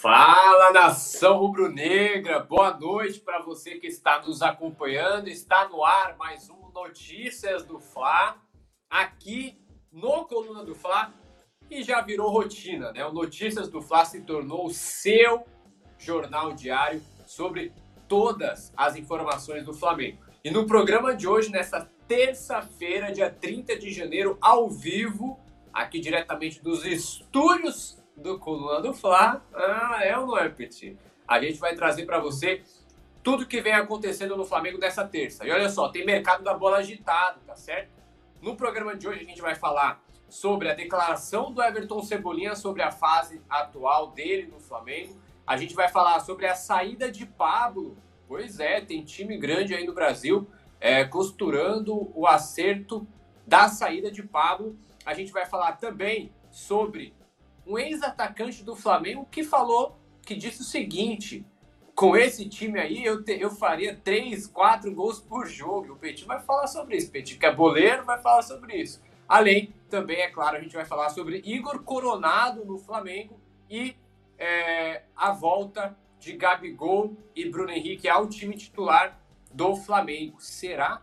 Fala nação rubro-negra, boa noite para você que está nos acompanhando. Está no ar mais um Notícias do Fla, aqui no Coluna do Fla, e já virou rotina, né? O Notícias do Fla se tornou o seu jornal diário sobre todas as informações do Flamengo. E no programa de hoje, nessa terça-feira, dia 30 de janeiro, ao vivo, aqui diretamente dos estúdios do Coluna do Fla. Ah, é ou não é, Petit? A gente vai trazer para você tudo que vem acontecendo no Flamengo nessa terça. E olha só, tem mercado da bola agitado, tá certo? No programa de hoje a gente vai falar sobre a declaração do Everton Cebolinha sobre a fase atual dele no Flamengo. A gente vai falar sobre a saída de Pablo. Pois é, tem time grande aí no Brasil é, costurando o acerto da saída de Pablo. A gente vai falar também sobre um ex-atacante do Flamengo que falou, que disse o seguinte: com esse time aí eu, te, eu faria três, quatro gols por jogo. O Petit vai falar sobre isso. O Petit, que é boleiro, vai falar sobre isso. Além, também, é claro, a gente vai falar sobre Igor Coronado no Flamengo e é, a volta de Gabigol e Bruno Henrique ao time titular do Flamengo. Será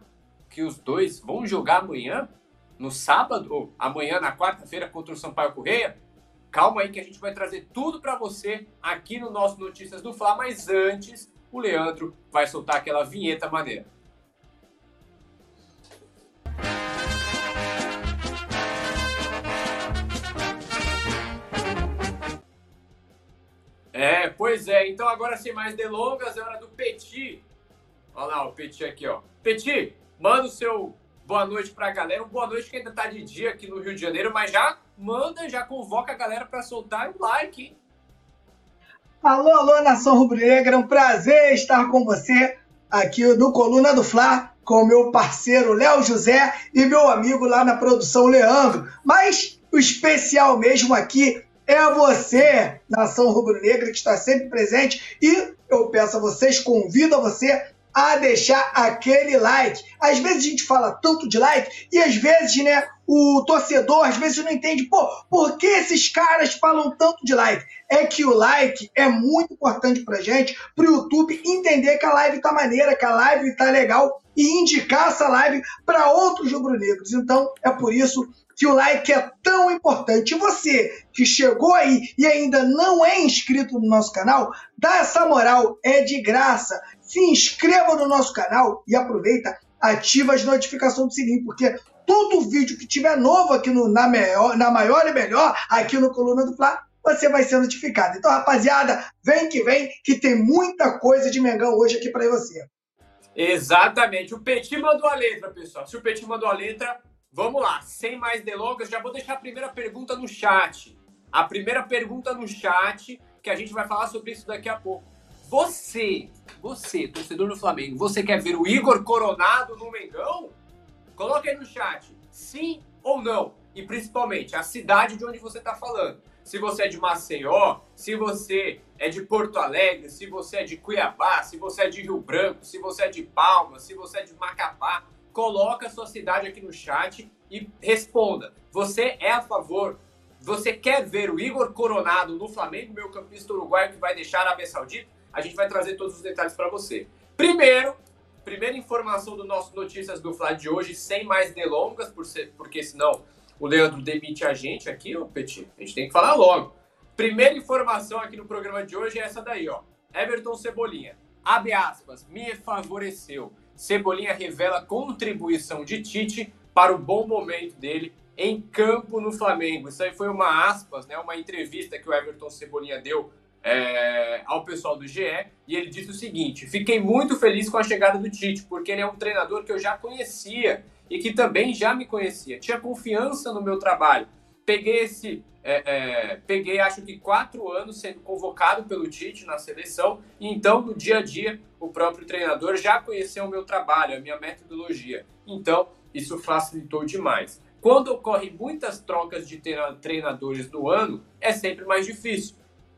que os dois vão jogar amanhã? No sábado? Ou amanhã, na quarta-feira, contra o Sampaio Correia? Calma aí que a gente vai trazer tudo para você aqui no nosso Notícias do Fla, mas antes o Leandro vai soltar aquela vinheta maneira. É, pois é. Então agora sem mais delongas, é hora do Petit. Olha lá o Petit aqui, ó. Petit, manda o seu boa noite pra galera. Um boa noite que ainda tá de dia aqui no Rio de Janeiro, mas já manda, já convoca a galera para soltar o like, hein? Alô, alô, nação rubro-negra, um prazer estar com você aqui no Coluna do Fla, com meu parceiro Léo José e meu amigo lá na produção Leandro. Mas o especial mesmo aqui é você, nação rubro-negra, que está sempre presente. E eu peço a vocês, convido a você a deixar aquele like. Às vezes a gente fala tanto de like e às vezes, né, o torcedor às vezes não entende, pô, por que esses caras falam tanto de like? É que o like é muito importante pra gente, pro YouTube entender que a live tá maneira, que a live tá legal e indicar essa live para outros rubro-negros. Então, é por isso que o like é tão importante. E você que chegou aí e ainda não é inscrito no nosso canal, dá essa moral, é de graça. Se inscreva no nosso canal e aproveita, ativa as notificações do sininho, porque todo vídeo que tiver novo aqui no, na, maior, na maior e melhor, aqui no Coluna do Fla, você vai ser notificado. Então, rapaziada, vem que vem, que tem muita coisa de Mengão hoje aqui para você. Exatamente. O Petit mandou a letra, pessoal. Se o Petit mandou a letra, vamos lá. Sem mais delongas, já vou deixar a primeira pergunta no chat. A primeira pergunta no chat, que a gente vai falar sobre isso daqui a pouco. Você, você, torcedor do Flamengo, você quer ver o Igor Coronado no Mengão? Coloque aí no chat, sim ou não. E principalmente a cidade de onde você está falando. Se você é de Maceió, se você é de Porto Alegre, se você é de Cuiabá, se você é de Rio Branco, se você é de Palmas, se você é de Macapá, coloca a sua cidade aqui no chat e responda. Você é a favor? Você quer ver o Igor Coronado no Flamengo, meu campista uruguaio que vai deixar a Arábia Saudita? A gente vai trazer todos os detalhes para você. Primeiro, primeira informação do nosso Notícias do Fla de hoje, sem mais delongas, por ser, porque senão o Leandro demite a gente aqui, ô Petit. A gente tem que falar logo. Primeira informação aqui no programa de hoje é essa daí, ó. Everton Cebolinha. Abre aspas, me favoreceu. Cebolinha revela contribuição de Tite para o bom momento dele em campo no Flamengo. Isso aí foi uma aspas, né, uma entrevista que o Everton Cebolinha deu é, ao pessoal do GE e ele disse o seguinte: Fiquei muito feliz com a chegada do Tite, porque ele é um treinador que eu já conhecia e que também já me conhecia, tinha confiança no meu trabalho. Peguei esse, é, é, peguei acho que quatro anos sendo convocado pelo Tite na seleção, e então no dia a dia o próprio treinador já conheceu o meu trabalho, a minha metodologia. Então isso facilitou demais. Quando ocorrem muitas trocas de treinadores no ano, é sempre mais difícil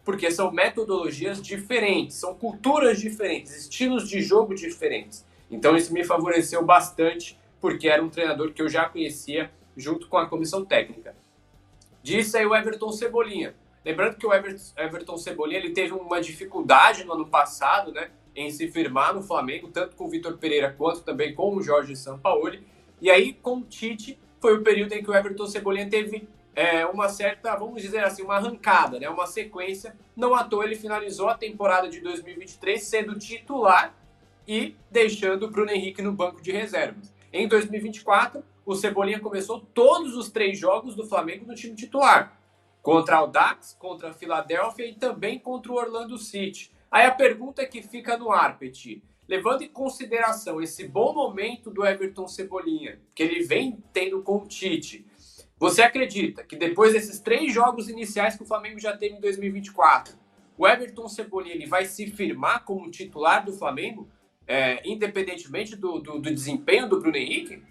porque são metodologias diferentes, são culturas diferentes, estilos de jogo diferentes. Então isso me favoreceu bastante, porque era um treinador que eu já conhecia junto com a comissão técnica. Disse aí o Everton Cebolinha. Lembrando que o Everton, Cebolinha ele teve uma dificuldade no ano passado, né, em se firmar no Flamengo, tanto com o Vitor Pereira quanto também com o Jorge Sampaoli. E aí, com o Tite, foi o período em que o Everton Cebolinha teve é, uma certa, vamos dizer assim, uma arrancada, né, uma sequência. Não à toa ele finalizou a temporada de 2023 sendo titular e deixando o Bruno Henrique no banco de reservas. Em 2024, o Cebolinha começou todos os três jogos do Flamengo no time titular. Contra o Dax, contra a Filadélfia e também contra o Orlando City. Aí a pergunta que fica no ar, Petit. Levando em consideração esse bom momento do Everton Cebolinha, que ele vem tendo com o Tite, você acredita que depois desses três jogos iniciais que o Flamengo já teve em 2024, o Everton Cebolinha ele vai se firmar como titular do Flamengo, é, independentemente do, do, do desempenho do Bruno Henrique?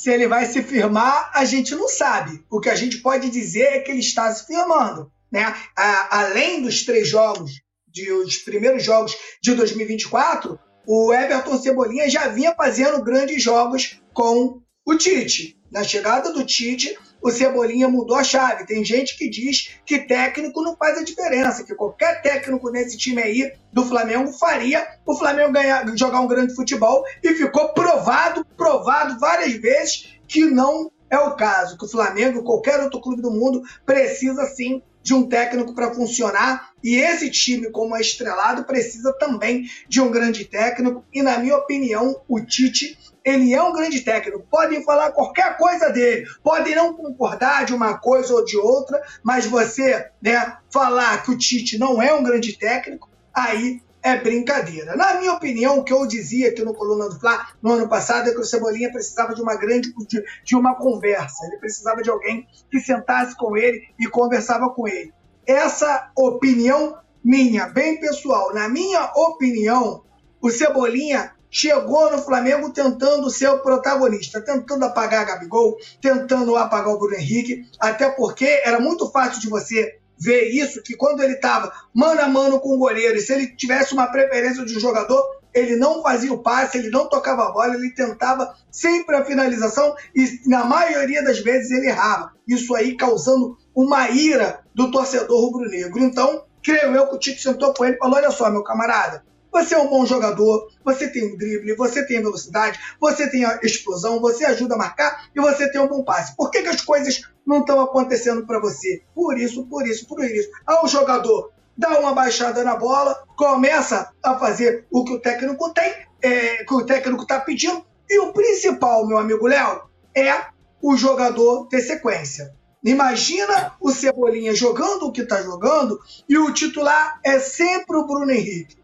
Se ele vai se firmar, a gente não sabe. O que a gente pode dizer é que ele está se firmando. Né? A, além dos três jogos de os primeiros jogos de 2024, o Everton Cebolinha já vinha fazendo grandes jogos com o Tite. Na chegada do Tite, o Cebolinha mudou a chave. Tem gente que diz que técnico não faz a diferença, que qualquer técnico nesse time aí do Flamengo faria o Flamengo ganhar, jogar um grande futebol e ficou provado, provado várias vezes que não é o caso, que o Flamengo, qualquer outro clube do mundo, precisa sim de um técnico para funcionar. E esse time, como é estrelado, precisa também de um grande técnico. E, na minha opinião, o Tite ele é um grande técnico. Podem falar qualquer coisa dele, podem não concordar de uma coisa ou de outra, mas você né, falar que o Tite não é um grande técnico, aí é brincadeira. Na minha opinião, o que eu dizia aqui no Coluna do Fla no ano passado é que o Cebolinha precisava de uma grande de, de uma conversa. Ele precisava de alguém que sentasse com ele e conversava com ele. Essa opinião minha, bem pessoal, na minha opinião, o Cebolinha chegou no Flamengo tentando ser o protagonista, tentando apagar Gabigol, tentando apagar o Bruno Henrique, até porque era muito fácil de você ver isso, que quando ele estava mano a mano com o goleiro, e se ele tivesse uma preferência de um jogador, ele não fazia o passe, ele não tocava a bola, ele tentava sempre a finalização e na maioria das vezes ele errava. Isso aí causando uma ira do torcedor rubro-negro. Então, creio eu que o Tite sentou com ele e falou: olha só, meu camarada, você é um bom jogador, você tem um drible, você tem velocidade, você tem a explosão, você ajuda a marcar e você tem um bom passe. Por que, que as coisas não estão acontecendo para você? Por isso, por isso, por isso. Ao jogador dá uma baixada na bola, começa a fazer o que o técnico tem, é, que o técnico está pedindo. E o principal, meu amigo Léo, é o jogador ter sequência. Imagina o Cebolinha jogando o que está jogando e o titular é sempre o Bruno Henrique.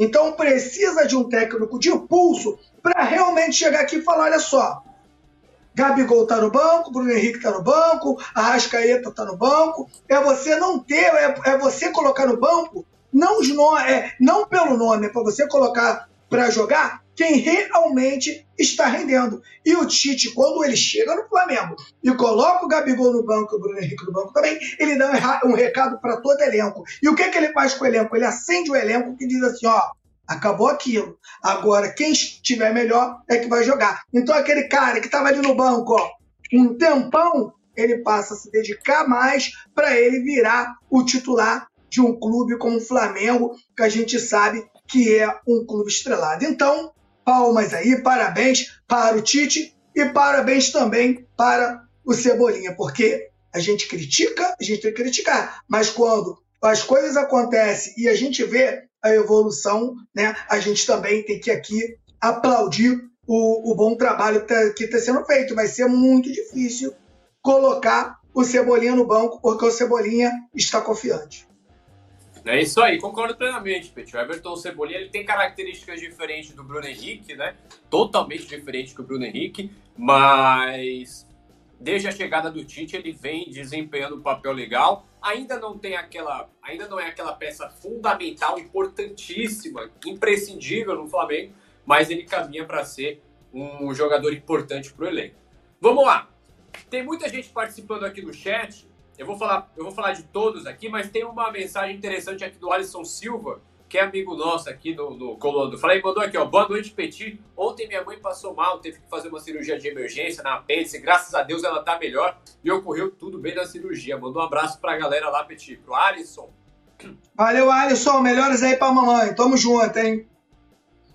Então precisa de um técnico de pulso para realmente chegar aqui e falar: olha só, Gabigol tá no banco, Bruno Henrique tá no banco, Arrascaeta tá no banco. É você não ter, é, é você colocar no banco, não, no, é, não pelo nome, é para você colocar para jogar quem realmente está rendendo. E o Tite, quando ele chega no Flamengo e coloca o Gabigol no banco e o Bruno Henrique no banco também, ele dá um recado para todo elenco. E o que, que ele faz com o elenco? Ele acende o elenco que diz assim: ó, acabou aquilo. Agora, quem estiver melhor é que vai jogar. Então, aquele cara que estava ali no banco, ó, um tempão, ele passa a se dedicar mais para ele virar o titular de um clube como o Flamengo, que a gente sabe que é um clube estrelado. Então, palmas aí, parabéns para o Tite e parabéns também para o Cebolinha, porque a gente critica, a gente tem que criticar, mas quando as coisas acontecem e a gente vê a evolução, né, a gente também tem que aqui aplaudir o, o bom trabalho que está tá sendo feito. Vai ser muito difícil colocar o Cebolinha no banco, porque o Cebolinha está confiante. É isso aí, concordo plenamente, Petit. O Everton Cebolinha ele tem características diferentes do Bruno Henrique, né? Totalmente diferente do Bruno Henrique, mas desde a chegada do Tite ele vem desempenhando um papel legal. Ainda não tem aquela, ainda não é aquela peça fundamental, importantíssima, imprescindível no Flamengo, mas ele caminha para ser um jogador importante para o elenco. Vamos lá. Tem muita gente participando aqui no chat eu vou falar, eu vou falar de todos aqui, mas tem uma mensagem interessante aqui do Alisson Silva, que é amigo nosso aqui no, no Coluna do Falei, mandou aqui, ó. Boa noite, Petit. Ontem minha mãe passou mal, teve que fazer uma cirurgia de emergência na apêndice. Graças a Deus ela tá melhor e ocorreu tudo bem na cirurgia. Mandou um abraço pra galera lá, Petit, pro Alisson. Valeu, Alisson. Melhores aí pra mamãe. Tamo junto, hein?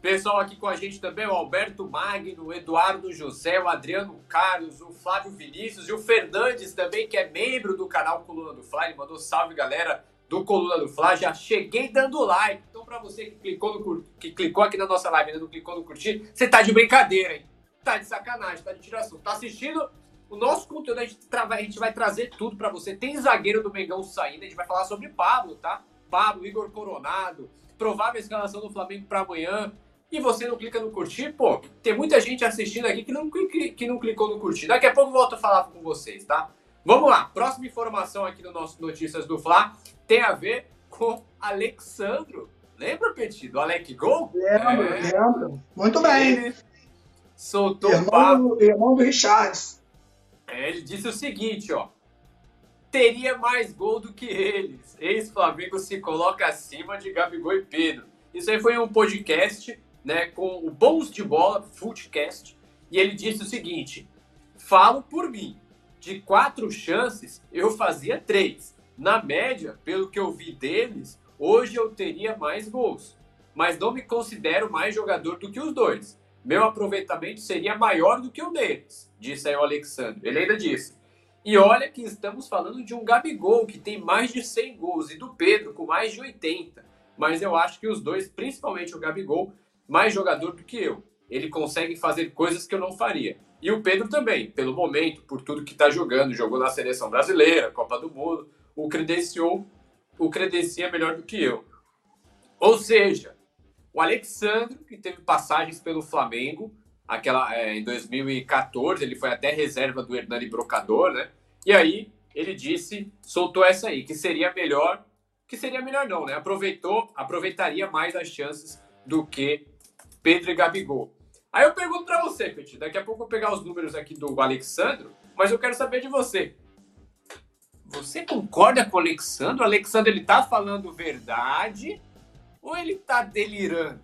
Pessoal aqui com a gente também, o Alberto Magno, o Eduardo José, o Adriano Carlos, o Flávio Vinícius e o Fernandes também, que é membro do canal Coluna do Fly. Ele mandou salve, galera do Coluna do Fla. Já cheguei dando like. Então, para você que clicou, no, que clicou aqui na nossa live e não clicou no curtir, você tá de brincadeira, hein? Tá de sacanagem, tá de tiração. Tá assistindo o nosso conteúdo, a gente, a gente vai trazer tudo para você. Tem zagueiro do Mengão saindo, a gente vai falar sobre Pablo, tá? Pablo, Igor Coronado, provável escalação do Flamengo para amanhã. E você não clica no curtir, pô, tem muita gente assistindo aqui que não, que não clicou no curtir. Daqui a pouco eu volto a falar com vocês, tá? Vamos lá, próxima informação aqui no nosso Notícias do Fla tem a ver com Alexandro. Lembra, Petit, do Alec Gol? Lembro, é. lembro. Muito bem. Ele soltou irmão, papo. Irmão do Richards. É, ele disse o seguinte, ó. Teria mais gol do que eles. Ex-Flamengo se coloca acima de Gabigol e Pedro. Isso aí foi um podcast, né, com o Bons de Bola, Footcast, e ele disse o seguinte: falo por mim. De quatro chances, eu fazia três. Na média, pelo que eu vi deles, hoje eu teria mais gols. Mas não me considero mais jogador do que os dois. Meu aproveitamento seria maior do que o deles, disse aí o Alexandre. Ele ainda disse. E olha que estamos falando de um Gabigol que tem mais de 100 gols e do Pedro com mais de 80. Mas eu acho que os dois, principalmente o Gabigol, mais jogador do que eu. Ele consegue fazer coisas que eu não faria. E o Pedro também, pelo momento, por tudo que está jogando, jogou na seleção brasileira, Copa do Mundo o credenciou, o credencia melhor do que eu. Ou seja, o Alexandre, que teve passagens pelo Flamengo, aquela é, em 2014, ele foi até reserva do Hernani Brocador, né? E aí ele disse, soltou essa aí, que seria melhor, que seria melhor não, né? Aproveitou, aproveitaria mais as chances do que Pedro e Gabigol. Aí eu pergunto para você, Petit, daqui a pouco eu vou pegar os números aqui do Alexandre, mas eu quero saber de você. Você concorda com o Alexandre? O Alexandre ele tá falando verdade ou ele tá delirando?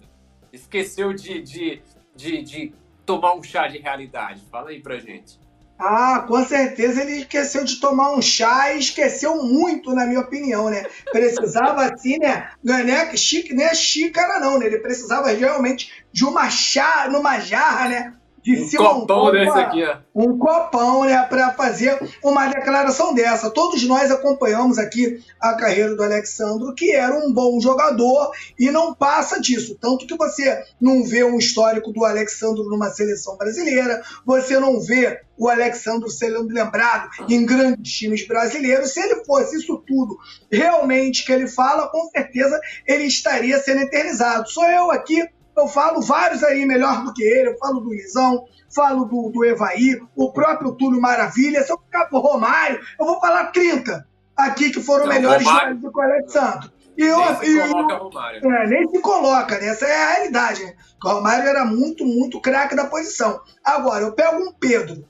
Esqueceu de, de, de, de tomar um chá de realidade? Fala aí pra gente. Ah, com certeza ele esqueceu de tomar um chá e esqueceu muito, na minha opinião, né? Precisava assim, né? Não é, né? Chique, nem é xícara, não, né? Ele precisava realmente de uma chá, numa jarra, né? de um copão desse aqui, ó. Um copão, né, para fazer uma declaração dessa. Todos nós acompanhamos aqui a carreira do Alexandro, que era um bom jogador e não passa disso. Tanto que você não vê um histórico do Alexandro numa seleção brasileira, você não vê o Alexandro sendo lembrado em grandes times brasileiros. Se ele fosse isso tudo realmente que ele fala, com certeza ele estaria sendo eternizado. Sou eu aqui eu falo vários aí melhor do que ele. Eu falo do Luizão, falo do, do Evaí, o próprio Túlio Maravilha. Se eu ficar pro Romário, eu vou falar 30 aqui que foram Não, melhores Romário... do que o Alex Santos. E eu, nem se coloca Romário. É, nem se coloca, né? Essa é a realidade. Né? O Romário era muito, muito craque da posição. Agora, eu pego um Pedro.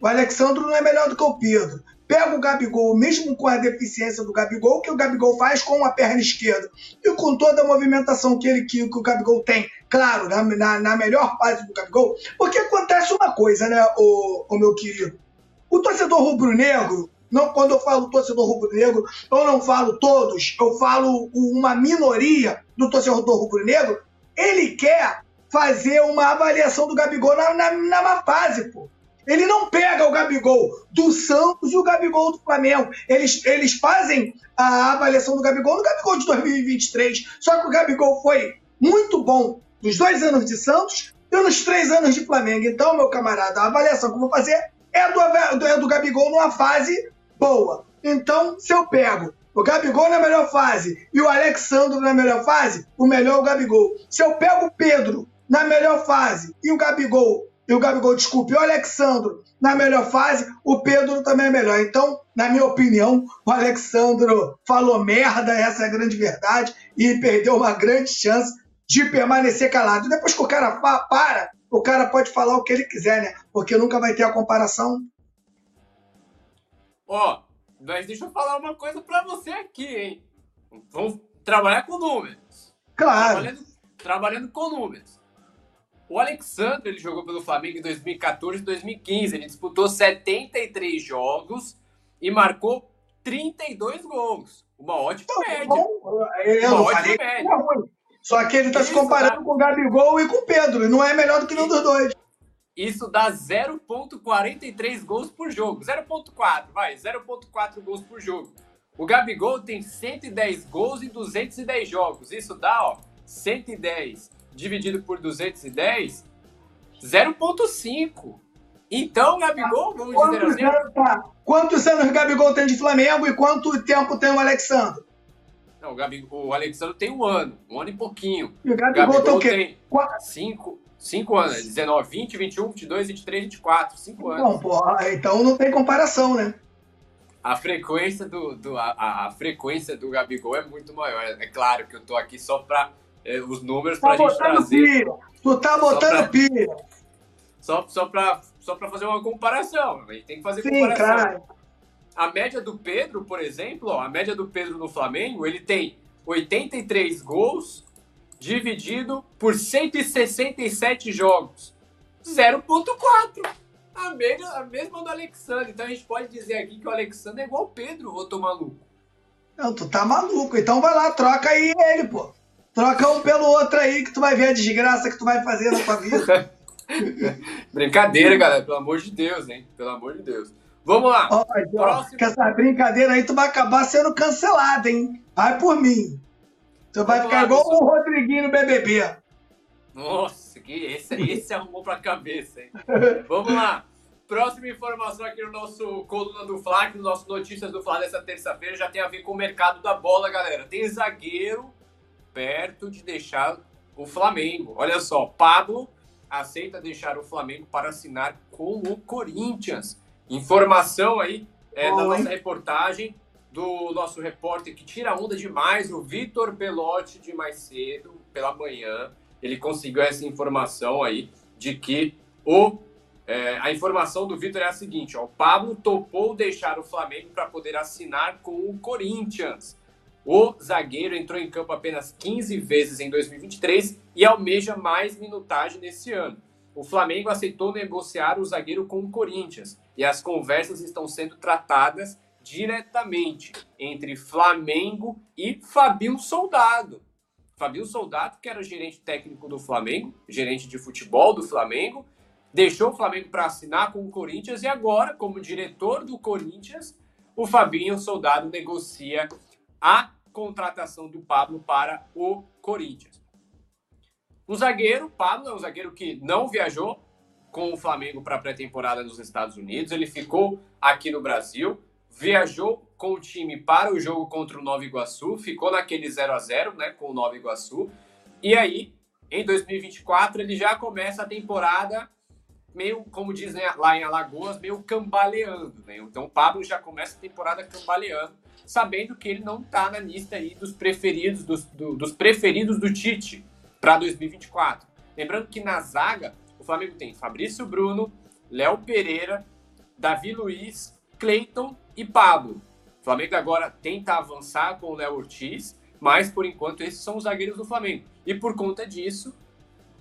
O Alexandro não é melhor do que o Pedro pega o Gabigol, mesmo com a deficiência do Gabigol, que o Gabigol faz com a perna esquerda e com toda a movimentação que, ele, que, que o Gabigol tem, claro, na, na, na, melhor fase do Gabigol, porque acontece uma coisa, né, o, o meu querido? O torcedor rubro-negro, não quando eu falo torcedor rubro-negro, eu não falo todos, eu falo uma minoria do torcedor rubro-negro, ele quer fazer uma avaliação do Gabigol na, na, na má fase, pô. Ele não pega o Gabigol do Santos e o Gabigol do Flamengo. Eles, eles fazem a avaliação do Gabigol no Gabigol de 2023. Só que o Gabigol foi muito bom nos dois anos de Santos e nos três anos de Flamengo. Então, meu camarada, a avaliação que eu vou fazer é do, é do Gabigol numa fase boa. Então, se eu pego o Gabigol na melhor fase e o Alexandre na melhor fase, o melhor é o Gabigol. Se eu pego o Pedro na melhor fase e o Gabigol e o Gabigol, desculpe, o Alexandro na melhor fase, o Pedro também é melhor. Então, na minha opinião, o Alexandro falou merda, essa é a grande verdade, e perdeu uma grande chance de permanecer calado. Depois que o cara para, o cara pode falar o que ele quiser, né? Porque nunca vai ter a comparação. Ó, oh, mas deixa eu falar uma coisa para você aqui, hein? Vamos trabalhar com números. Claro. Trabalhando, trabalhando com números. O Alexandre ele jogou pelo Flamengo em 2014 e 2015. Ele disputou 73 jogos e marcou 32 gols. Uma ótima Então, média. bom, eu Uma não ótima falei média. ruim. Só que ele está se comparando tá? com o Gabigol e com o Pedro. E não é melhor do que nenhum dos dois. Isso dá 0,43 gols por jogo. 0,4, vai, 0,4 gols por jogo. O Gabigol tem 110 gols em 210 jogos. Isso dá, ó, 110 dividido por 210, 0,5. Então, Gabigol, vamos dizer Quantos assim, anos, tá? Quantos anos o Gabigol tem de Flamengo e quanto tempo tem o Alexandre? não, o, Gabigol, o Alexandre tem um ano, um ano e pouquinho. E o Gabigol, Gabigol tem o quê? tem 5, 5 anos, 19, 20, 21, 22, 23, 24, 5 anos. Não, porra, então não tem comparação, né? A frequência do, do a, a- a frequência do Gabigol é muito maior. É claro que eu tô aqui só para os números Tá para a gente trazer, pilha. Tu tá botando pra- pilha. só só para só para fazer uma comparação. A gente tem que fazer Sim, comparação. claro. A média do Pedro, por exemplo, ó, a média do Pedro no Flamengo, ele tem 83 gols dividido por 167 jogos. 0.4. A, média, a mesma do Alexandre. Então a gente pode dizer aqui que o Alexandre é igual o Pedro, ô tô maluco. Não, tu tá maluco. Então vai lá, troca aí ele, pô. Troca um pelo outro aí que tu vai ver a desgraça que tu vai fazer na tua vida. Brincadeira, galera, pelo amor de Deus, hein? Pelo amor de Deus. Vamos lá. Ó, Próximo. que essa brincadeira aí tu vai acabar sendo cancelado, hein? Vai por mim. Tu vai Vamos ficar lá, igual pessoal. o Rodriguinho no BBB. Nossa, que esse, esse arrumou pra cabeça, hein? Vamos lá. Próxima informação aqui no nosso Coluna do Fla, no nosso Notícias do Fla dessa terça-feira, já tem a ver com o mercado da bola, galera. Tem zagueiro perto de deixar o Flamengo. Olha só, Pablo aceita deixar o Flamengo para assinar com o Corinthians. Informação aí é, da nossa reportagem do nosso repórter que tira onda demais, o Vitor Belotti, de mais cedo, pela manhã. Ele conseguiu essa informação aí de que o é, a informação do Vitor é a seguinte: ó, o Pablo topou deixar o Flamengo para poder assinar com o Corinthians. O zagueiro entrou em campo apenas 15 vezes em 2023 e almeja mais minutagem nesse ano. O Flamengo aceitou negociar o zagueiro com o Corinthians e as conversas estão sendo tratadas diretamente entre Flamengo e Fabinho Soldado. Fabinho Soldado, que era gerente técnico do Flamengo, gerente de futebol do Flamengo, deixou o Flamengo para assinar com o Corinthians e agora, como diretor do Corinthians, o Fabinho Soldado negocia a contratação do Pablo para o Corinthians. O zagueiro, Pablo, é um zagueiro que não viajou com o Flamengo para a pré-temporada nos Estados Unidos, ele ficou aqui no Brasil, viajou com o time para o jogo contra o Nova Iguaçu, ficou naquele 0 a 0 né, com o Nova Iguaçu, e aí, em 2024, ele já começa a temporada meio, como dizem lá em Alagoas, meio cambaleando. Né? Então o Pablo já começa a temporada cambaleando, sabendo que ele não está na lista aí dos preferidos, dos, do- dos preferidos do Tite para 2024. Lembrando que na zaga, o Flamengo tem Fabrício Bruno, Léo Pereira, Davi Luiz, Cleiton e Pablo. O Flamengo agora tenta avançar com o Léo Ortiz, mas por enquanto esses são os zagueiros do Flamengo. E por conta disso,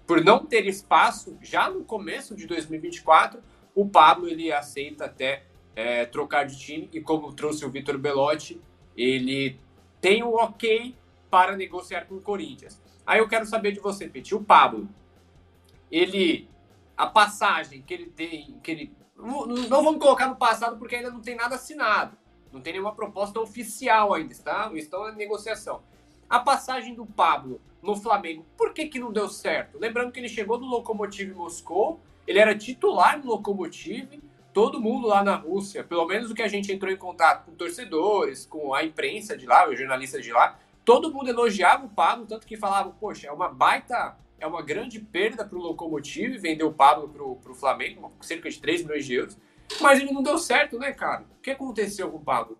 por não ter espaço já no começo de 2024, o Pablo ele aceita até é, trocar de time e como trouxe o Vitor Belotti, ele tem o ok para negociar com o Corinthians. Aí eu quero saber de você, Peti, o Pablo, ele a passagem que ele tem, que ele não não vamos colocar no passado porque ainda não tem nada assinado, não tem nenhuma proposta oficial ainda, está? Estão em negociação. A passagem do Pablo no Flamengo, por que, que não deu certo? Lembrando que ele chegou no Lokomotiv Moscou, ele era titular no Lokomotiv, todo mundo lá na Rússia, pelo menos o que a gente entrou em contato com torcedores, com a imprensa de lá, os jornalistas de lá, todo mundo elogiava o Pablo, tanto que falava, poxa, é uma baita, é uma grande perda para o Lokomotiv vender o Pablo para o Flamengo, cerca de 3 milhões de euros, mas ele não deu certo, né, cara? O que aconteceu com o Pablo?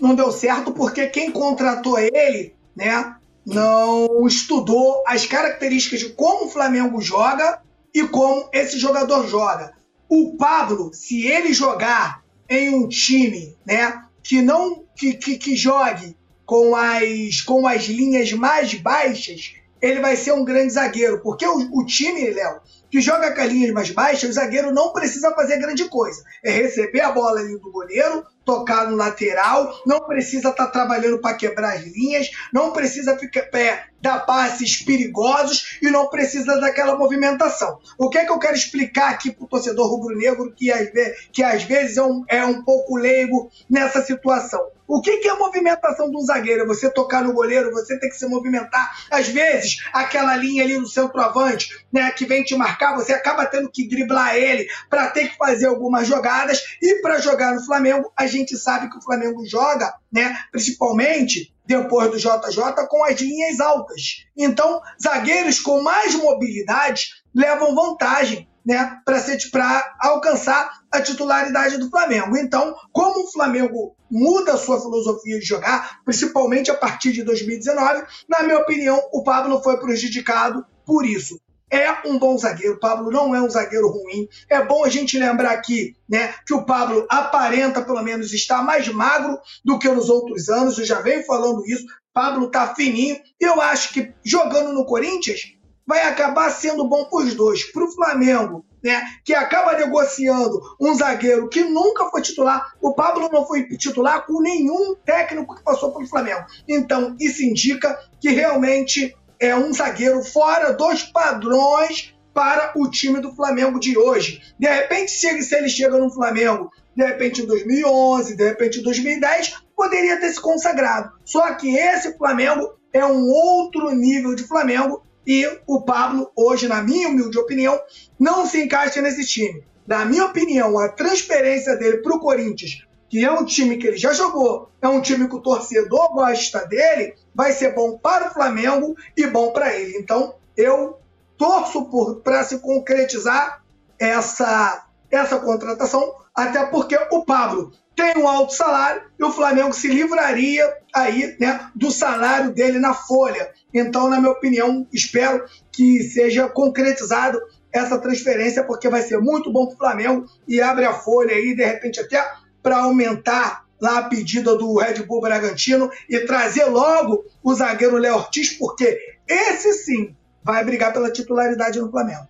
Não deu certo porque quem contratou ele, né, não estudou as características de como o Flamengo joga e como esse jogador joga. O Pablo, se ele jogar em um time, né, que não que, que, que jogue com as, com as linhas mais baixas, ele vai ser um grande zagueiro. Porque o, o time, Léo, que joga com as linhas mais baixas, o zagueiro não precisa fazer grande coisa. É receber a bola ali do goleiro, tocar no lateral, não precisa estar tá trabalhando para quebrar as linhas, não precisa ficar pé, dar passes perigosos e não precisa daquela movimentação. O que é que eu quero explicar aqui para o torcedor rubro-negro que, que às vezes é um, é um pouco leigo nessa situação? O que, que é a movimentação de um zagueiro? É você tocar no goleiro, você tem que se movimentar. Às vezes, aquela linha ali no centroavante, né, que vem te marcar, você acaba tendo que driblar ele para ter que fazer algumas jogadas. E para jogar no Flamengo, a gente sabe que o Flamengo joga, né, principalmente depois do JJ, com as linhas altas. Então, zagueiros com mais mobilidade levam vantagem né, para alcançar a titularidade do Flamengo. Então, como o Flamengo muda a sua filosofia de jogar, principalmente a partir de 2019, na minha opinião, o Pablo foi prejudicado por isso. É um bom zagueiro, o Pablo não é um zagueiro ruim. É bom a gente lembrar aqui né, que o Pablo aparenta, pelo menos, estar mais magro do que nos outros anos. Eu já venho falando isso. Pablo tá fininho. Eu acho que jogando no Corinthians, vai acabar sendo bom para os dois. Para o Flamengo, né, que acaba negociando um zagueiro que nunca foi titular. O Pablo não foi titular com nenhum técnico que passou pelo Flamengo. Então, isso indica que realmente é um zagueiro fora dos padrões para o time do Flamengo de hoje. De repente, se ele, se ele chega no Flamengo, de repente em 2011, de repente em 2010, poderia ter se consagrado. Só que esse Flamengo é um outro nível de Flamengo e o Pablo, hoje, na minha humilde opinião, não se encaixa nesse time. Na minha opinião, a transferência dele para o Corinthians, que é um time que ele já jogou, é um time que o torcedor gosta dele, vai ser bom para o Flamengo e bom para ele. Então, eu torço para se concretizar essa, essa contratação, até porque o Pablo tem um alto salário e o Flamengo se livraria aí né, do salário dele na folha. Então, na minha opinião, espero que seja concretizado essa transferência, porque vai ser muito bom para o Flamengo e abre a folha aí, de repente, até para aumentar lá a pedida do Red Bull Bragantino e trazer logo o zagueiro Léo Ortiz, porque esse sim vai brigar pela titularidade no Flamengo.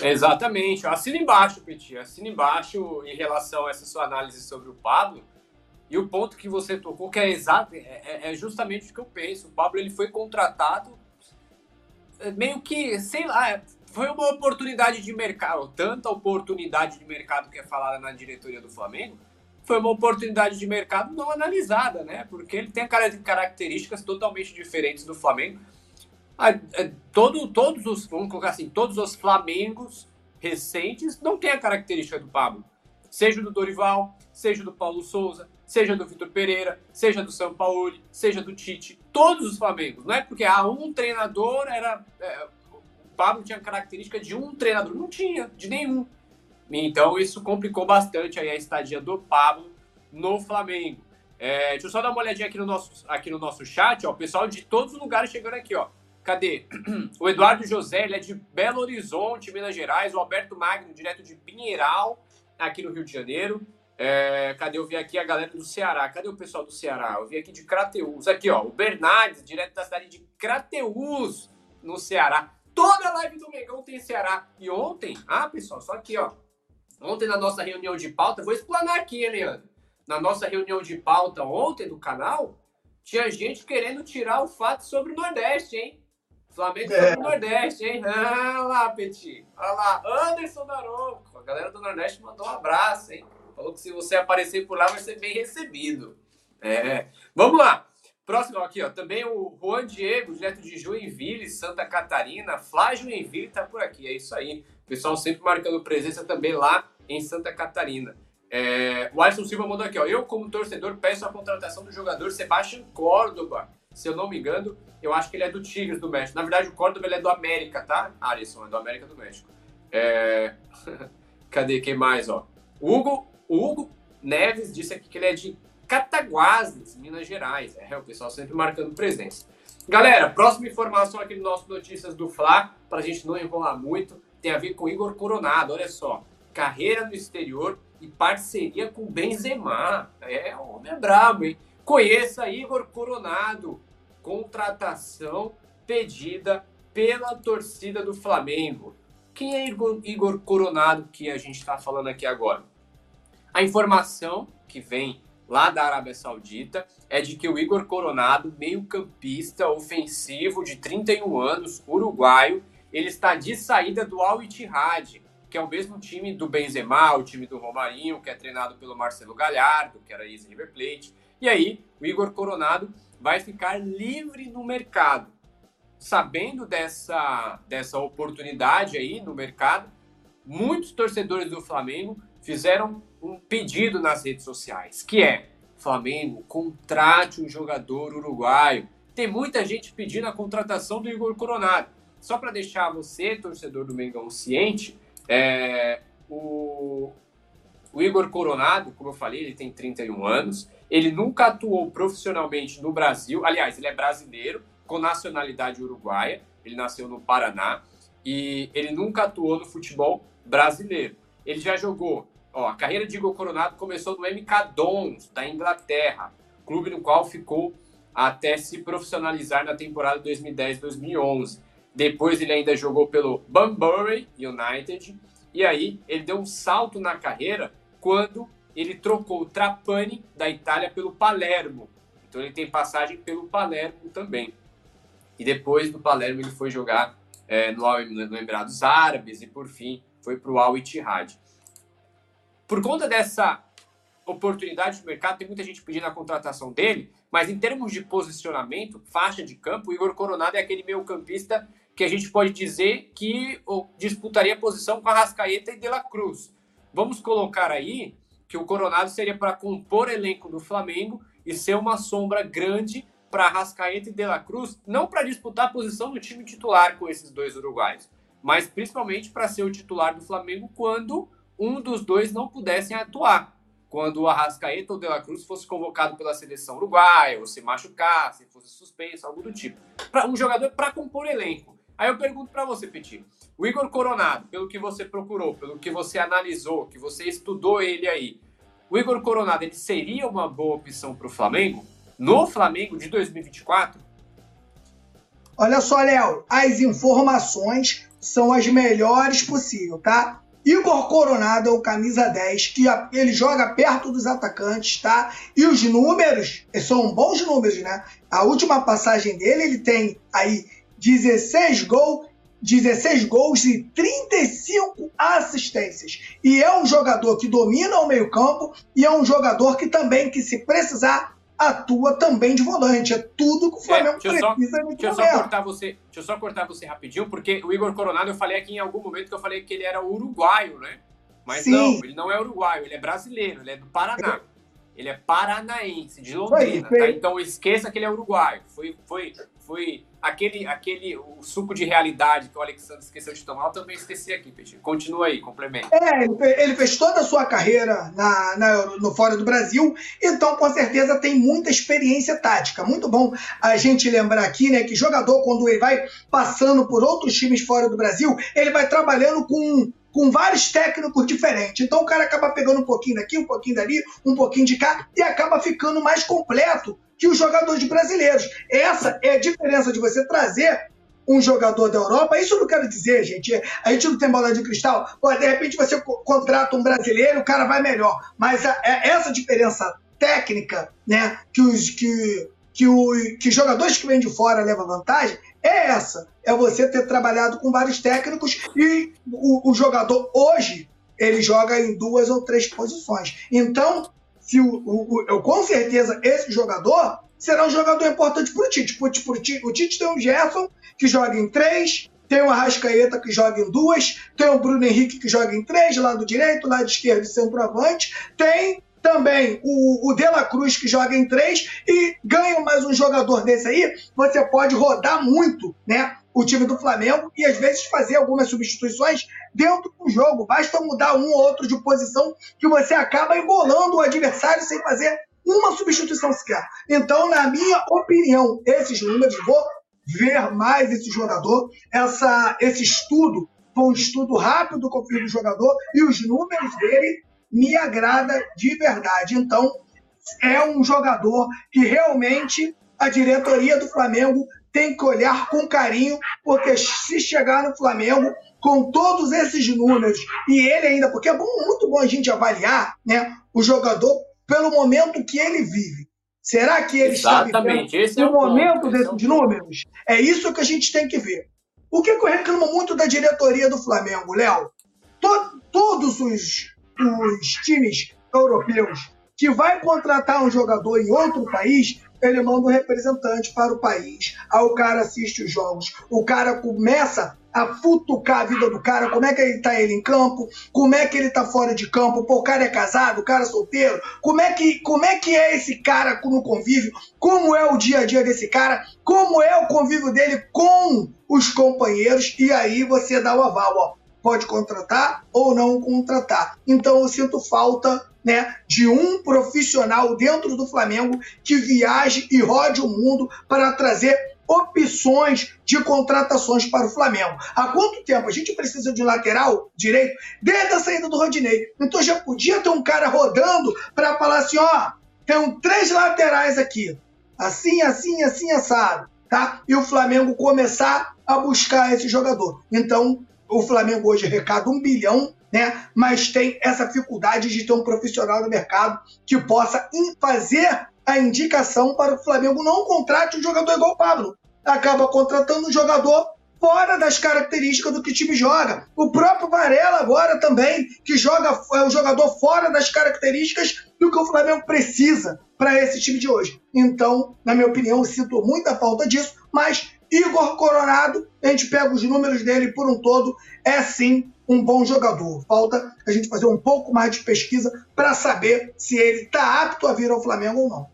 Exatamente. Assina embaixo, Petit. Assina embaixo em relação a essa sua análise sobre o Pablo. E o ponto que você tocou, que é exato, é, é, é justamente o que eu penso. O Pablo ele foi contratado é, meio que, sei lá, foi uma oportunidade de mercado, tanta oportunidade de mercado que é falada na diretoria do Flamengo, foi uma oportunidade de mercado não analisada, né? Porque ele tem características totalmente diferentes do Flamengo. É, todo, todos os, vamos colocar assim, todos os Flamengos recentes não têm a característica do Pablo. Seja do Dorival, seja do Paulo Souza, seja do Vitor Pereira, seja do São Paulo, seja do Tite. Todos os Flamengos. Não é porque ah, um treinador era. É, o Pablo tinha característica de um treinador. Não tinha, de nenhum. Então isso complicou bastante aí a estadia do Pablo no Flamengo. É, deixa eu só dar uma olhadinha aqui no nosso, aqui no nosso chat, ó. O pessoal de todos os lugares chegando aqui, ó. Cadê? O Eduardo José, ele é de Belo Horizonte, Minas Gerais. O Alberto Magno, direto de Pinheiral, aqui no Rio de Janeiro. É, cadê? Eu vi aqui a galera do Ceará. Cadê o pessoal do Ceará? Eu vi aqui de Crateus. Aqui, ó. O Bernardes, direto da cidade de Crateus, no Ceará. Toda live do Mengão tem Ceará. E ontem, ah, pessoal, só aqui, ó. Ontem, na nossa reunião de pauta, vou explanar aqui, hein, Leandro? Na nossa reunião de pauta ontem do canal, tinha gente querendo tirar o fato sobre o Nordeste, hein? Flamengo é. do Nordeste, hein? Ah lá, Petit. Olha lá, Anderson Daronco. A galera do Nordeste mandou um abraço, hein? Falou que se você aparecer por lá vai ser bem recebido. É. Vamos lá. Próximo aqui, ó. Também o Juan Diego, direto de Joinville, Santa Catarina. Flá Joinville tá por aqui. É isso aí. O pessoal sempre marcando presença também lá em Santa Catarina. É, o Alisson Silva mandou aqui, ó. Eu, como torcedor, peço a contratação do jogador Sebastião Córdoba se eu não me engano, eu acho que ele é do Tigres do México. Na verdade, o Córdoba ele é do América, tá? Alisson, é do América do México. É... Cadê quem mais, ó? Hugo, Hugo Neves disse aqui que ele é de Cataguases, Minas Gerais. É, o pessoal sempre marcando presença. Galera, próxima informação aqui no nosso Notícias do Fla, para a gente não enrolar muito, tem a ver com Igor Coronado. Olha só, carreira no exterior e parceria com Benzema. É, o homem é brabo, hein? Conheça Igor Coronado, contratação pedida pela torcida do Flamengo. Quem é Igor, Igor Coronado que a gente está falando aqui agora? A informação que vem lá da Arábia Saudita é de que o Igor Coronado, meio-campista ofensivo de 31 anos, uruguaio, ele está de saída do Al Ittihad, que é o mesmo time do Benzema, o time do Romarinho, que é treinado pelo Marcelo Galhardo, que era ex-River Plate. E aí, o Igor Coronado vai ficar livre no mercado. Sabendo dessa, dessa oportunidade aí no mercado, muitos torcedores do Flamengo fizeram um pedido nas redes sociais, que é Flamengo, contrate um jogador uruguaio. Tem muita gente pedindo a contratação do Igor Coronado. Só para deixar você, torcedor do Mengão, ciente, é, o, o Igor Coronado, como eu falei, ele tem 31 anos. Ele nunca atuou profissionalmente no Brasil. Aliás, ele é brasileiro, com nacionalidade uruguaia. Ele nasceu no Paraná. E ele nunca atuou no futebol brasileiro. Ele já jogou Ó, a carreira de Igor Coronado começou no MK Dons, da Inglaterra, clube no qual ficou até se profissionalizar na temporada 2010-2011. Depois ele ainda jogou pelo Bunbury United e aí ele deu um salto na carreira quando ele trocou o Trapani da Itália pelo Palermo. Então ele tem passagem pelo Palermo também. E depois do Palermo ele foi jogar é, no, no Emirados Árabes e por fim foi para o Al Ittihad. Por conta dessa oportunidade de mercado, tem muita gente pedindo a contratação dele, mas em termos de posicionamento, faixa de campo, o Igor Coronado é aquele meio campista que a gente pode dizer que disputaria posição com a Rascaeta e De La Cruz. Vamos colocar aí que o Coronado seria para compor elenco do Flamengo e ser uma sombra grande para Rascaeta e De La Cruz, não para disputar a posição do time titular com esses dois uruguaios, mas principalmente para ser o titular do Flamengo quando um dos dois não pudessem atuar. Quando o Arrascaeta ou De La Cruz fosse convocado pela seleção uruguaia, ou se machucasse, fosse suspenso, algo do tipo. Pra, um jogador para compor elenco. Aí eu pergunto para você, Petit. O Igor Coronado, pelo que você procurou, pelo que você analisou, que você estudou ele aí, o Igor Coronado ele seria uma boa opção para o Flamengo? No Flamengo de 2024? Olha só, Léo, as informações são as melhores possível, tá? Igor Coronado é o camisa 10, que ele joga perto dos atacantes, tá? E os números são bons números, né? A última passagem dele, ele tem aí 16 gols, 16 gols e 35 assistências. E é um jogador que domina o meio-campo e é um jogador que também, que se precisar, atua também de volante. É tudo que o Flamengo é, deixa precisa só, deixa eu só cortar você, Deixa eu só cortar você rapidinho, porque o Igor Coronado, eu falei aqui em algum momento que eu falei que ele era uruguaio, né? Mas Sim. não, ele não é uruguaio, ele é brasileiro, ele é do Paraná. Ele é paranaense, de Londrina, foi, foi. Tá? Então esqueça que ele é uruguaio. Foi, foi, foi aquele, aquele o suco de realidade que o Alexandre esqueceu de tomar, eu também esqueci aqui, Petit. Continua aí, complementa. É, ele fez toda a sua carreira na, na, no fora do Brasil, então com certeza tem muita experiência tática. Muito bom a gente lembrar aqui, né, que jogador, quando ele vai passando por outros times fora do Brasil, ele vai trabalhando com com vários técnicos diferentes. Então o cara acaba pegando um pouquinho daqui, um pouquinho dali, um pouquinho de cá e acaba ficando mais completo que os jogadores brasileiros. Essa é a diferença de você trazer um jogador da Europa. Isso eu não quero dizer, gente. A gente não tem bola de cristal. Pô, de repente você contrata um brasileiro, o cara vai melhor. Mas a, a, é essa diferença técnica, né, que os que que, o, que jogadores que vêm de fora levam vantagem é essa. É você ter trabalhado com vários técnicos e o, o jogador hoje ele joga em duas ou três posições. Então, se o, o, eu, com certeza esse jogador será um jogador importante para o Tite. O Tite tem um Gerson que joga em três, tem o Arrascaeta que joga em duas, tem o Bruno Henrique que joga em três, lado direito, lado esquerdo e centroavante, tem também o, o De La Cruz que joga em três e ganha mais um jogador desse aí, você pode rodar muito, né? O time do Flamengo e às vezes fazer algumas substituições dentro do jogo. Basta mudar um ou outro de posição que você acaba embolando o adversário sem fazer uma substituição sequer. Então, na minha opinião, esses números, vou ver mais esse jogador, essa, esse estudo foi um estudo rápido com o do jogador e os números dele me agrada de verdade. Então, é um jogador que realmente a diretoria do Flamengo tem que olhar com carinho, porque se chegar no Flamengo com todos esses números e ele ainda, porque é bom, muito bom a gente avaliar né, o jogador pelo momento que ele vive. Será que ele Exatamente. está vivendo Esse é o momento ponto, desses é números? É isso que a gente tem que ver. O que eu reclamo muito da diretoria do Flamengo, Léo? To todos os, os times europeus que vai contratar um jogador em outro país, ele manda um representante para o país. Aí o cara assiste os jogos, o cara começa a futucar a vida do cara, como é que ele tá ele em campo, como é que ele tá fora de campo, pô, o cara é casado, o cara é solteiro, como é que, como é, que é esse cara no convívio, como é o dia a dia desse cara, como é o convívio dele com os companheiros, e aí você dá o aval, ó, pode contratar ou não contratar. Então eu sinto falta né, de um profissional dentro do Flamengo que viaje e rode o mundo para trazer opções de contratações para o Flamengo. Há quanto tempo a gente precisa de lateral direito? Desde a saída do Rodinei. Então já podia ter um cara rodando para falar assim, ó, tem três laterais aqui. Assim, assim, assim, assado. Tá? E o Flamengo começar a buscar esse jogador. Então, o Flamengo hoje arrecada um bilhão, né? Mas tem essa dificuldade de ter um profissional no mercado que possa fazer a indicação para o Flamengo não contrate um jogador igual o Pablo. Acaba contratando um jogador fora das características do que o time joga. O próprio Varela agora também, que joga é um jogador fora das características do que o Flamengo precisa para esse time de hoje. Então, na minha opinião, sinto muita falta disso, mas Igor Coronado, a gente pega os números dele por um todo, é sim um bom jogador. Falta a gente fazer um pouco mais de pesquisa para saber se ele está apto a vir ao Flamengo ou não.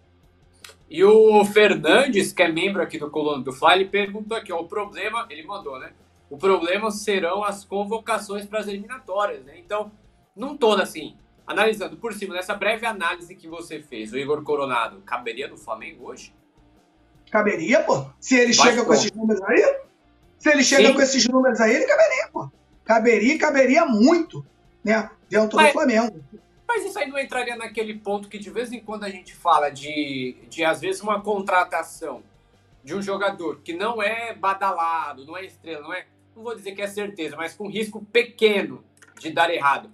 E o Fernandes, que é membro aqui do Coluna do Fly, ele perguntou aqui, ó, o problema, ele mandou, né? O problema serão as convocações para as eliminatórias, né? Então, não toda assim, analisando por cima, nessa breve análise que você fez, o Igor Coronado caberia no Flamengo hoje? Caberia, pô. Se ele Vai chega com esses números aí, se ele chega Sim. com esses números aí, ele caberia, pô. Caberia, caberia muito, né? Dentro Mas... do Flamengo. Mas isso aí não entraria naquele ponto que de vez em quando a gente fala de, de às vezes, uma contratação de um jogador que não é badalado, não é estrela, não é. Não vou dizer que é certeza, mas com risco pequeno de dar errado.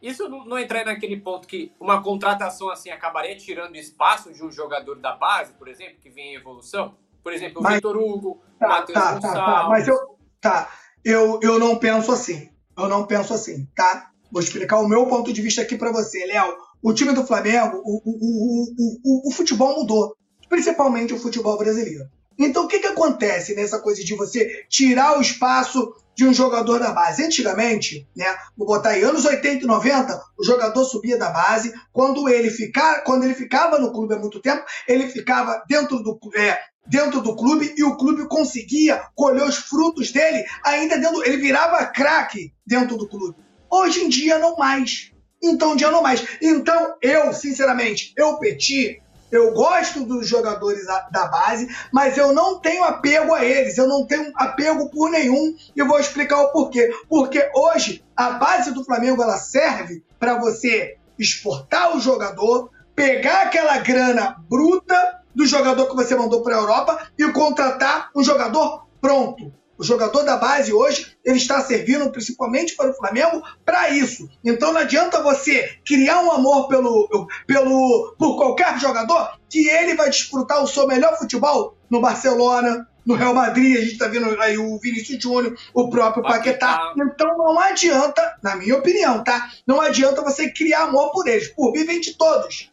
Isso não, não entraria naquele ponto que uma contratação assim acabaria tirando espaço de um jogador da base, por exemplo, que vem em evolução? Por exemplo, o mas, Vitor Hugo, tá, o Matheus tá, Gonçalves. Tá, tá, mas eu, tá, eu, eu não penso assim. Eu não penso assim, tá? Vou explicar o meu ponto de vista aqui para você, Léo. O time do Flamengo, o, o, o, o, futebol mudou, principalmente o futebol brasileiro. Então, o que, que acontece nessa coisa de você tirar o espaço de um jogador da base? Antigamente, né, vou botar aí, anos 80 e 90, o jogador subia da base. Quando ele, ficar, quando ele ficava no clube há muito tempo, ele ficava dentro do, é, dentro do clube e o clube conseguia colher os frutos dele ainda dentro. Ele virava craque dentro do clube. Hoje em dia não mais. Então, dia não mais. Então, eu, sinceramente, eu Petit, eu gosto dos jogadores da base, mas eu não tenho apego a eles, eu não tenho apego por nenhum e vou explicar o porquê. Porque hoje a base do Flamengo ela serve para você exportar o jogador, pegar aquela grana bruta do jogador que você mandou para a Europa e contratar um jogador pronto. O jogador da base hoje, ele está servindo principalmente para o Flamengo para isso. Então não adianta você criar um amor pelo, pelo, por qualquer jogador que ele vai disputar o seu melhor futebol no Barcelona, no Real Madrid, a gente está vendo aí o Vinícius Júnior, o próprio Paquetá. Então não adianta, na minha opinião, tá? Não adianta você criar amor por eles. Por mim, vem de todos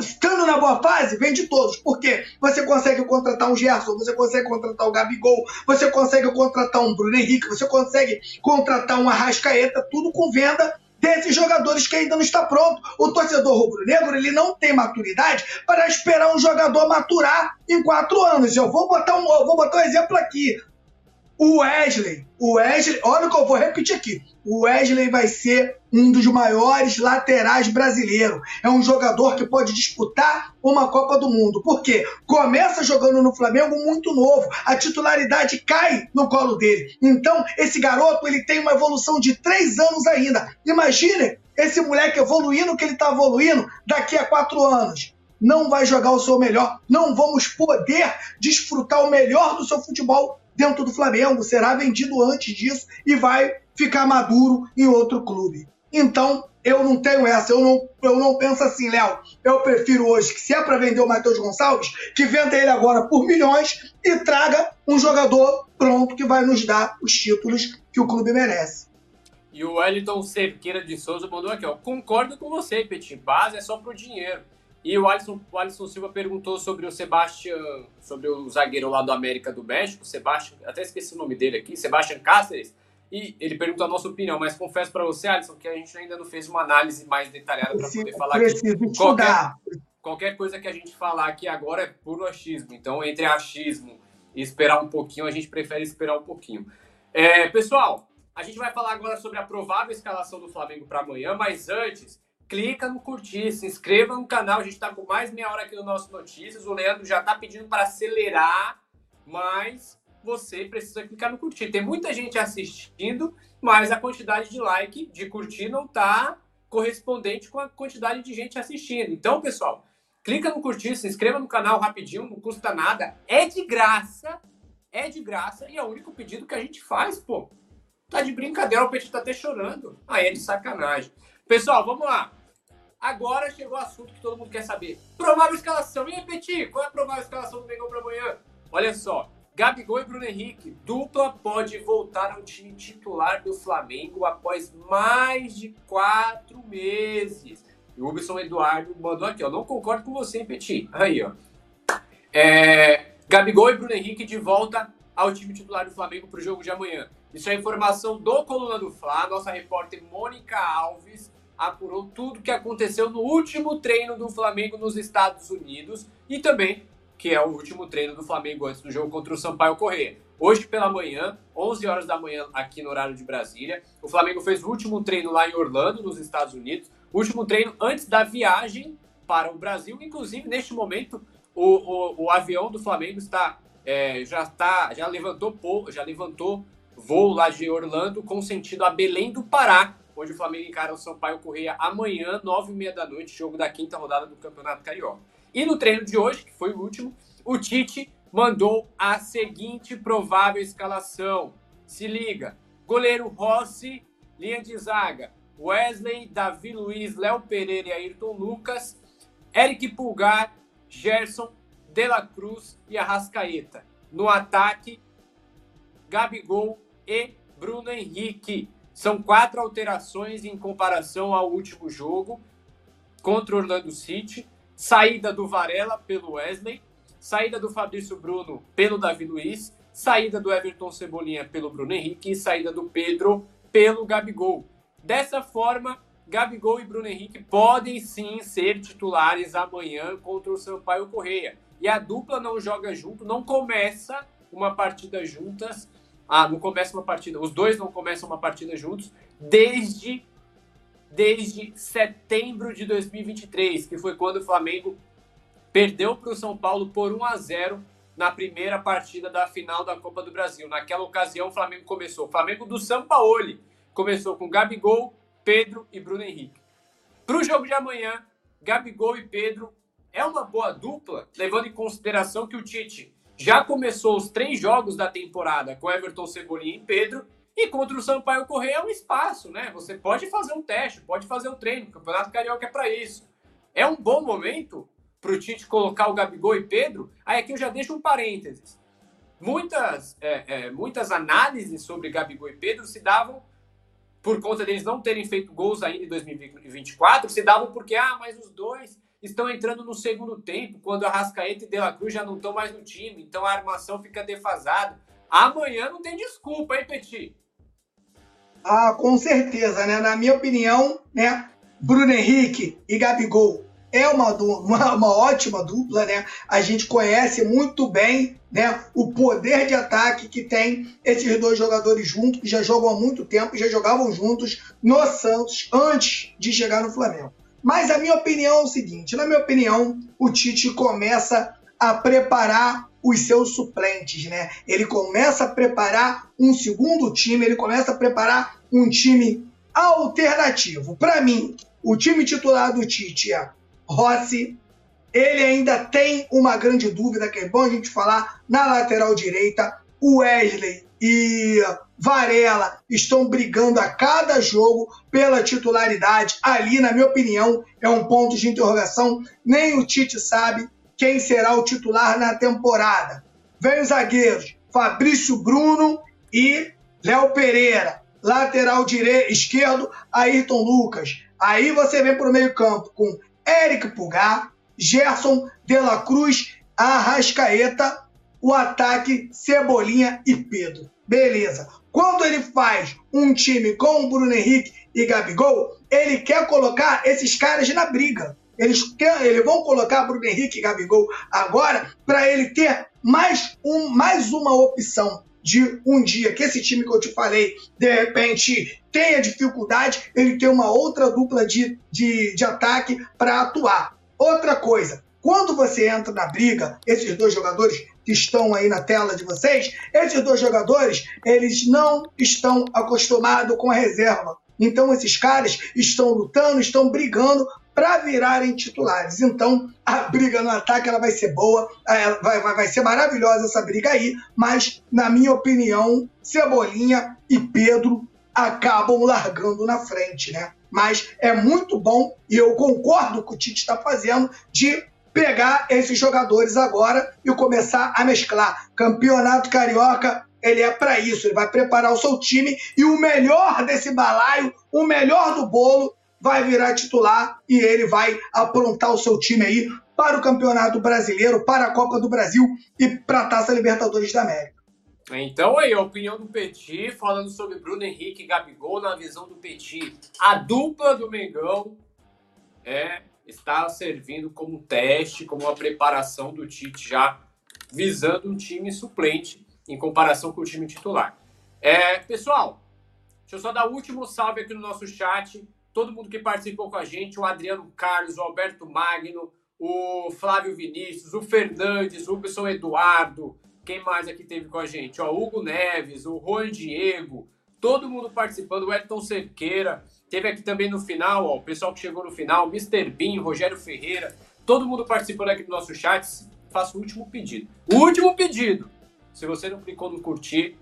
estando na boa fase, vem de todos. Porque você consegue contratar um Gerson, você consegue contratar o Gabigol, você consegue contratar um Bruno Henrique, você consegue contratar um Arrascaeta, tudo com venda desses jogadores que ainda não está pronto. O torcedor rubro-negro ele não tem maturidade para esperar um jogador maturar em quatro anos. Eu vou botar um, eu vou botar um exemplo aqui. O Wesley, o Wesley, olha o que eu vou repetir aqui. O Wesley vai ser um dos maiores laterais brasileiros. É um jogador que pode disputar uma Copa do Mundo. Por quê? Começa jogando no Flamengo muito novo. A titularidade cai no colo dele. Então, esse garoto ele tem uma evolução de três anos ainda. Imagine esse moleque evoluindo que ele está evoluindo daqui a quatro anos não vai jogar o seu melhor, não vamos poder desfrutar o melhor do seu futebol dentro do Flamengo, será vendido antes disso e vai ficar maduro em outro clube. Então, eu não tenho essa, eu não, eu não penso assim, Léo. Eu prefiro hoje que, se é para vender o Matheus Gonçalves, que venda ele agora por milhões e traga um jogador pronto que vai nos dar os títulos que o clube merece. E o Wellington Cerqueira de Souza mandou aqui, ó. Concordo com você, Petit. Base é só pro dinheiro. E o Alisson, o Alisson Silva perguntou sobre o Sebastião, sobre o zagueiro lá do América do México, Sebastião, até esqueci o nome dele aqui, Sebastião Cáceres. E ele pergunta a nossa opinião, mas confesso para você, Alisson, que a gente ainda não fez uma análise mais detalhada para poder falar aqui. Qualquer, qualquer coisa que a gente falar aqui agora é puro achismo. Então, entre achismo e esperar um pouquinho, a gente prefere esperar um pouquinho. É, pessoal, a gente vai falar agora sobre a provável escalação do Flamengo para amanhã, mas antes, clica no curtir, se inscreva no canal. A gente está com mais meia hora aqui no nosso Notícias. O Leandro já está pedindo para acelerar, mas você precisa clicar no curtir. Tem muita gente assistindo, mas a quantidade de like, de curtir, não está correspondente com a quantidade de gente assistindo. Então, pessoal, clica no curtir, se inscreva no canal rapidinho, não custa nada, é de graça, é de graça e é o único pedido que a gente faz, pô. Tá de brincadeira, o Petit tá até chorando. Aí é de sacanagem. Pessoal, vamos lá. Agora chegou o assunto que todo mundo quer saber. Provável escalação. E aí, Petit, qual é a provável escalação do Mengão para amanhã? Olha só. Gabigol e Bruno Henrique. Dupla pode voltar ao time titular do Flamengo após mais de quatro meses. E o Ubson Eduardo mandou aqui, ó. Não concordo com você, hein, Petit? Aí, ó. É, Gabigol e Bruno Henrique de volta ao time titular do Flamengo para o jogo de amanhã. Isso é informação do Coluna do Fla. Nossa repórter Mônica Alves apurou tudo o que aconteceu no último treino do Flamengo nos Estados Unidos e também que é o último treino do Flamengo antes do jogo contra o Sampaio Correia. Hoje pela manhã, 11 horas da manhã aqui no horário de Brasília, o Flamengo fez o último treino lá em Orlando, nos Estados Unidos, último treino antes da viagem para o Brasil. Inclusive, neste momento, o, o, o avião do Flamengo está é, já está já levantou já levantou voo lá de Orlando com sentido a Belém do Pará onde o Flamengo encara o Sampaio Correia amanhã, nove e meia da noite, jogo da quinta rodada do Campeonato Carioca. E no treino de hoje, que foi o último, o Tite mandou a seguinte provável escalação. Se liga: goleiro Rossi, linha de zaga, Wesley, Davi Luiz, Léo Pereira e Ayrton Lucas, Eric Pulgar, Gerson, De La Cruz e Arrascaeta. No ataque, Gabigol e Bruno Henrique. São quatro alterações em comparação ao último jogo contra o Orlando City. Saída do Varela pelo Wesley, saída do Fabrício Bruno pelo Davi Luiz, saída do Everton Cebolinha pelo Bruno Henrique e saída do Pedro pelo Gabigol. Dessa forma, Gabigol e Bruno Henrique podem sim ser titulares amanhã contra o Sampaio Correia. E a dupla não joga junto, não começa uma partida juntas ah, não começa uma partida, os dois não começam uma partida juntos desde desde setembro de 2023, que foi quando o Flamengo perdeu para o São Paulo por 1 a 0 na primeira partida da final da Copa do Brasil. Naquela ocasião, o Flamengo começou, o Flamengo do Sampaoli, começou com Gabigol, Pedro e Bruno Henrique. Para o jogo de amanhã, Gabigol e Pedro é uma boa dupla, levando em consideração que o Tite já começou os três jogos da temporada com Everton Cebolinha e Pedro, e contra o Sampaio Correia é um espaço, né? Você pode fazer um teste, pode fazer um treino, o Campeonato Carioca é para isso. É um bom momento para o Tite colocar o Gabigol e Pedro. Aí aqui eu já deixo um parênteses. Muitas, é, é, muitas análises sobre Gabigol e Pedro se davam por conta deles não terem feito gols ainda em 2024, se davam porque, ah, mas os dois estão entrando no segundo tempo, quando a Rascaeta e De La Cruz já não estão mais no time, então a armação fica defasada. Amanhã não tem desculpa, hein, Petit? Ah, com certeza, né? Na minha opinião, né? Bruno Henrique e Gabigol é uma, uma, uma, ótima dupla, né? A gente conhece muito bem né, o poder de ataque que tem esses dois jogadores juntos, que já jogam há muito tempo, já jogavam juntos no Santos antes de chegar no Flamengo. Mas a minha opinião é o seguinte: na minha opinião, o Tite começa a preparar os seus suplentes, né? Ele começa a preparar um segundo time, ele começa a preparar um time alternativo. Para mim, o time titular do Tite é Rossi. Ele ainda tem uma grande dúvida, que é bom a gente falar, na lateral direita. O Wesley e Varela estão brigando a cada jogo pela titularidade. Ali, na minha opinião, é um ponto de interrogação. Nem o Tite sabe quem será o titular na temporada. Vem os zagueiros Fabrício Bruno e Léo Pereira. Lateral direito, esquerdo, Ayrton Lucas. Aí você vem para o meio-campo com Eric Pulgar, Gerson De La Cruz, Arrascaeta, o ataque Cebolinha e Pedro. Beleza. Quando ele faz um time com o Bruno Henrique e Gabigol, ele quer colocar esses caras na briga. Eles, quer, eles vão colocar Bruno Henrique e Gabigol agora para ele ter mais, um, mais uma opção de um dia que esse time que eu te falei, de repente, tenha dificuldade, ele tem uma outra dupla de, de, de ataque para atuar. Outra coisa, quando você entra na briga, esses dois jogadores que estão aí na tela de vocês, esses dois jogadores, eles não estão acostumados com a reserva. Então esses caras estão lutando, estão brigando para virarem titulares. Então, a briga no ataque ela vai ser boa, vai, vai, vai ser maravilhosa essa briga aí, mas, na minha opinião, Cebolinha e Pedro acabam largando na frente, né? Mas é muito bom, e eu concordo com o Tite está fazendo, de pegar esses jogadores agora e começar a mesclar. Campeonato Carioca, ele é para isso, ele vai preparar o seu time e o melhor desse balaio, o melhor do bolo, vai virar titular e ele vai aprontar o seu time aí para o Campeonato Brasileiro, para a Copa do Brasil e para a Taça Libertadores da América. Então aí, a opinião do Petit, falando sobre Bruno Henrique e Gabigol na visão do Petit. A dupla do Mengão é, está servindo como teste, como uma preparação do Tite já visando um time suplente em comparação com o time titular. É, pessoal, deixa eu só dar o último salve aqui no nosso chat todo mundo que participou com a gente, o Adriano Carlos, o Alberto Magno, o Flávio Vinícius, o Fernandes, o Wilson Eduardo, quem mais aqui teve com a gente? Ó, Hugo Neves, o Juan Diego, todo mundo participando, o Edson Cerqueira, teve aqui também no final, ó, o pessoal que chegou no final, Mr. Bean, Rogério Ferreira, todo mundo participando aqui do nosso chat. Faço o último pedido. O último pedido! Se você não clicou no curtir,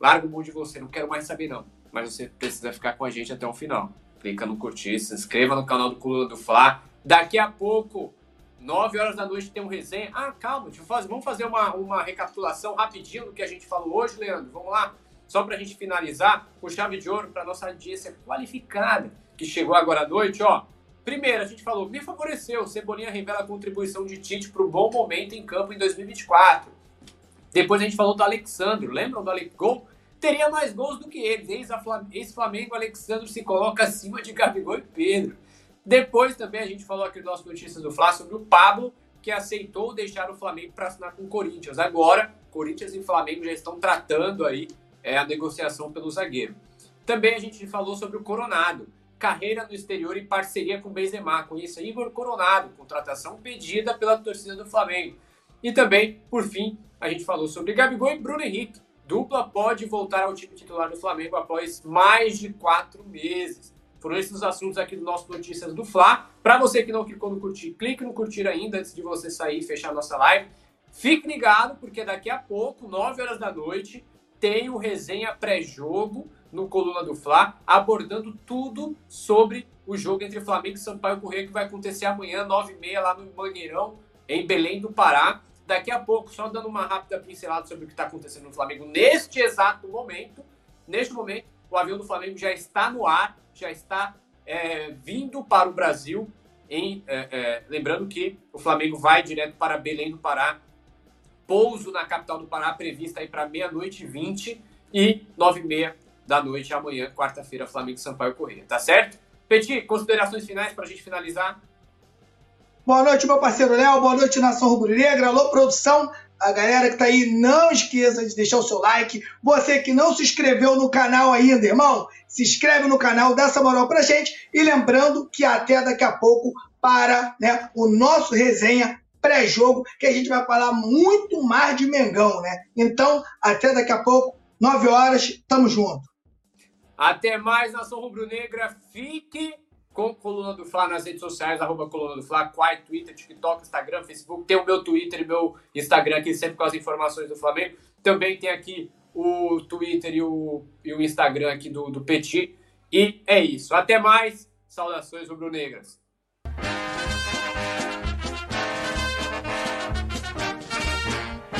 larga o mão de você, não quero mais saber não. Mas você precisa ficar com a gente até o final clica no curtir, se inscreva no canal do Coluna do Fla. Daqui a pouco, 9 horas da noite, tem um resenha. Ah, calma, deixa eu fazer, vamos fazer uma, uma recapitulação rapidinho do que a gente falou hoje, Leandro. Vamos lá? Só para a gente finalizar, com chave de ouro para nossa audiência qualificada que chegou agora à noite, ó. Primeiro, a gente falou, me favoreceu. Cebolinha revela a contribuição de Tite para o bom momento em campo em 2024. Depois a gente falou do Alexandre, lembram do Alex Gol? teria mais gols do que eles. Ex-Flamengo, Alexandre se coloca acima de Gabigol e Pedro. Depois também a gente falou aqui no nosso Notícias do Fla sobre o Pablo, que aceitou deixar o Flamengo para assinar com o Corinthians. Agora, Corinthians e Flamengo já estão tratando aí é, a negociação pelo zagueiro. Também a gente falou sobre o Coronado, carreira no exterior em parceria com o Benzema. Conheça Igor Coronado, contratação pedida pela torcida do Flamengo. E também, por fim, a gente falou sobre Gabigol e Bruno Henrique, Dupla pode voltar ao time titular do Flamengo após mais de quatro meses. Foram esses os assuntos aqui do nosso Notícias do Fla. Para você que não clicou no curtir, clique no curtir ainda antes de você sair e fechar a nossa live. Fique ligado, porque daqui a pouco, 9 horas da noite, tem o resenha pré-jogo no Coluna do Fla, abordando tudo sobre o jogo entre Flamengo e Sampaio Correia, que vai acontecer amanhã, 9h30, lá no Mangueirão, em Belém do Pará. Daqui a pouco, só dando uma rápida pincelada sobre o que está acontecendo no Flamengo neste exato momento. Neste momento, o avião do Flamengo já está no ar, já está é, vindo para o Brasil. Em, é, é, lembrando que o Flamengo vai direto para Belém do Pará. Pouso na capital do Pará previsto aí para meia-noite e 20 e nove e meia da noite amanhã, quarta-feira, Flamengo Sampaio Correia. Tá certo? Petit, considerações finais para a gente finalizar? Boa noite, meu parceiro Léo. Boa noite, Nação Rubro-Negra. Alô, produção. A galera que tá aí, não esqueça de deixar o seu like. Você que não se inscreveu no canal ainda, irmão, se inscreve no canal, dá essa moral pra gente. E lembrando que até daqui a pouco para né, o nosso resenha pré-jogo, que a gente vai falar muito mais de Mengão, né? Então, até daqui a pouco, 9 horas, tamo junto. Até mais, Nação Rubro-Negra. Fique com Coluna do Fla nas redes sociais, arroba Coluna do Fla, Quai, Twitter, TikTok, Instagram, Facebook. Tem o meu Twitter e meu Instagram aqui, sempre com as informações do Flamengo. Também tem aqui o Twitter e o, e o Instagram aqui do, do Petit. E é isso. Até mais. Saudações rubro-negras.